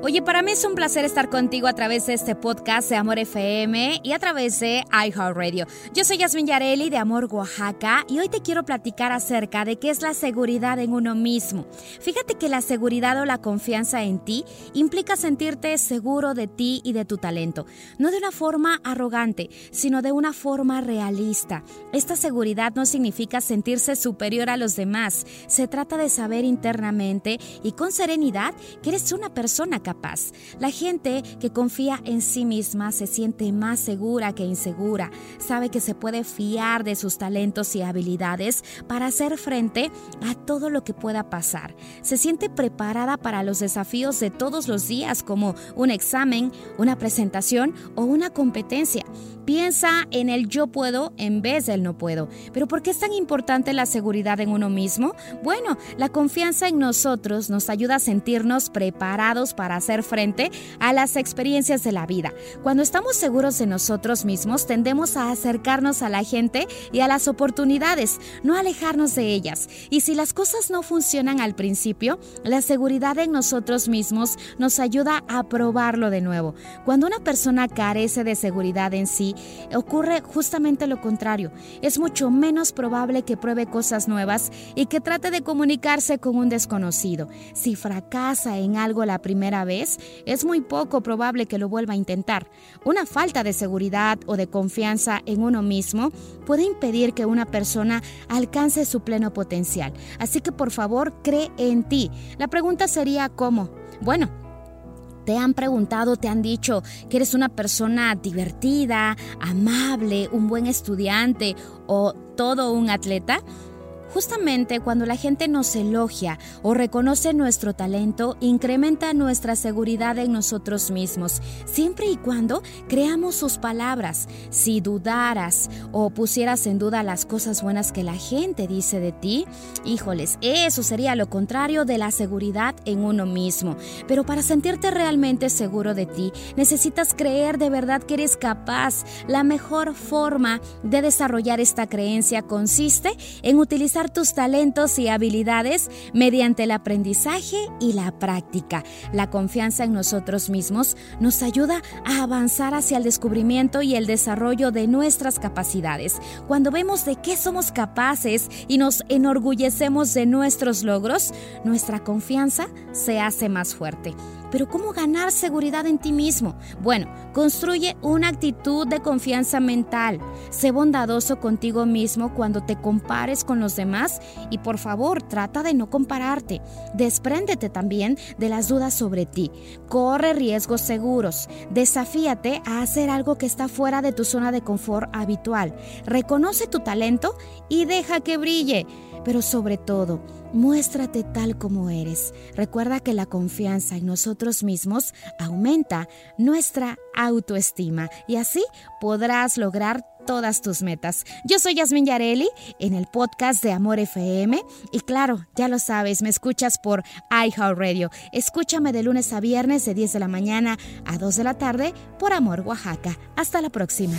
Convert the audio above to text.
Oye, para mí es un placer estar contigo a través de este podcast de Amor FM y a través de iHeartRadio. Yo soy Yasmin Yareli de Amor Oaxaca y hoy te quiero platicar acerca de qué es la seguridad en uno mismo. Fíjate que la seguridad o la confianza en ti implica sentirte seguro de ti y de tu talento, no de una forma arrogante, sino de una forma realista. Esta seguridad no significa sentirse superior a los demás, se trata de saber internamente y con serenidad que eres una persona capaz. La gente que confía en sí misma se siente más segura que insegura, sabe que se puede fiar de sus talentos y habilidades para hacer frente a todo lo que pueda pasar. Se siente preparada para los desafíos de todos los días como un examen, una presentación o una competencia. Piensa en el yo puedo en vez del no puedo. Pero ¿por qué es tan importante la seguridad en uno mismo? Bueno, la confianza en nosotros nos ayuda a sentirnos preparados para hacer frente a las experiencias de la vida. Cuando estamos seguros de nosotros mismos, tendemos a acercarnos a la gente y a las oportunidades, no alejarnos de ellas. Y si las cosas no funcionan al principio, la seguridad en nosotros mismos nos ayuda a probarlo de nuevo. Cuando una persona carece de seguridad en sí, ocurre justamente lo contrario. Es mucho menos probable que pruebe cosas nuevas y que trate de comunicarse con un desconocido. Si fracasa en algo la primera vez, es muy poco probable que lo vuelva a intentar. Una falta de seguridad o de confianza en uno mismo puede impedir que una persona alcance su pleno potencial. Así que por favor, cree en ti. La pregunta sería ¿cómo? Bueno, te han preguntado, te han dicho que eres una persona divertida, amable, un buen estudiante o todo un atleta? Justamente cuando la gente nos elogia o reconoce nuestro talento, incrementa nuestra seguridad en nosotros mismos, siempre y cuando creamos sus palabras. Si dudaras o pusieras en duda las cosas buenas que la gente dice de ti, híjoles, eso sería lo contrario de la seguridad en uno mismo. Pero para sentirte realmente seguro de ti, necesitas creer de verdad que eres capaz. La mejor forma de desarrollar esta creencia consiste en utilizar tus talentos y habilidades mediante el aprendizaje y la práctica. La confianza en nosotros mismos nos ayuda a avanzar hacia el descubrimiento y el desarrollo de nuestras capacidades. Cuando vemos de qué somos capaces y nos enorgullecemos de nuestros logros, nuestra confianza se hace más fuerte. Pero ¿cómo ganar seguridad en ti mismo? Bueno, construye una actitud de confianza mental. Sé bondadoso contigo mismo cuando te compares con los demás y por favor trata de no compararte. Despréndete también de las dudas sobre ti. Corre riesgos seguros. Desafíate a hacer algo que está fuera de tu zona de confort habitual. Reconoce tu talento y deja que brille. Pero sobre todo, muéstrate tal como eres. Recuerda que la confianza en nosotros mismos aumenta nuestra autoestima y así podrás lograr todas tus metas. Yo soy Yasmin Yareli en el podcast de Amor FM y claro, ya lo sabes, me escuchas por iHeartRadio. Escúchame de lunes a viernes de 10 de la mañana a 2 de la tarde por Amor Oaxaca. Hasta la próxima.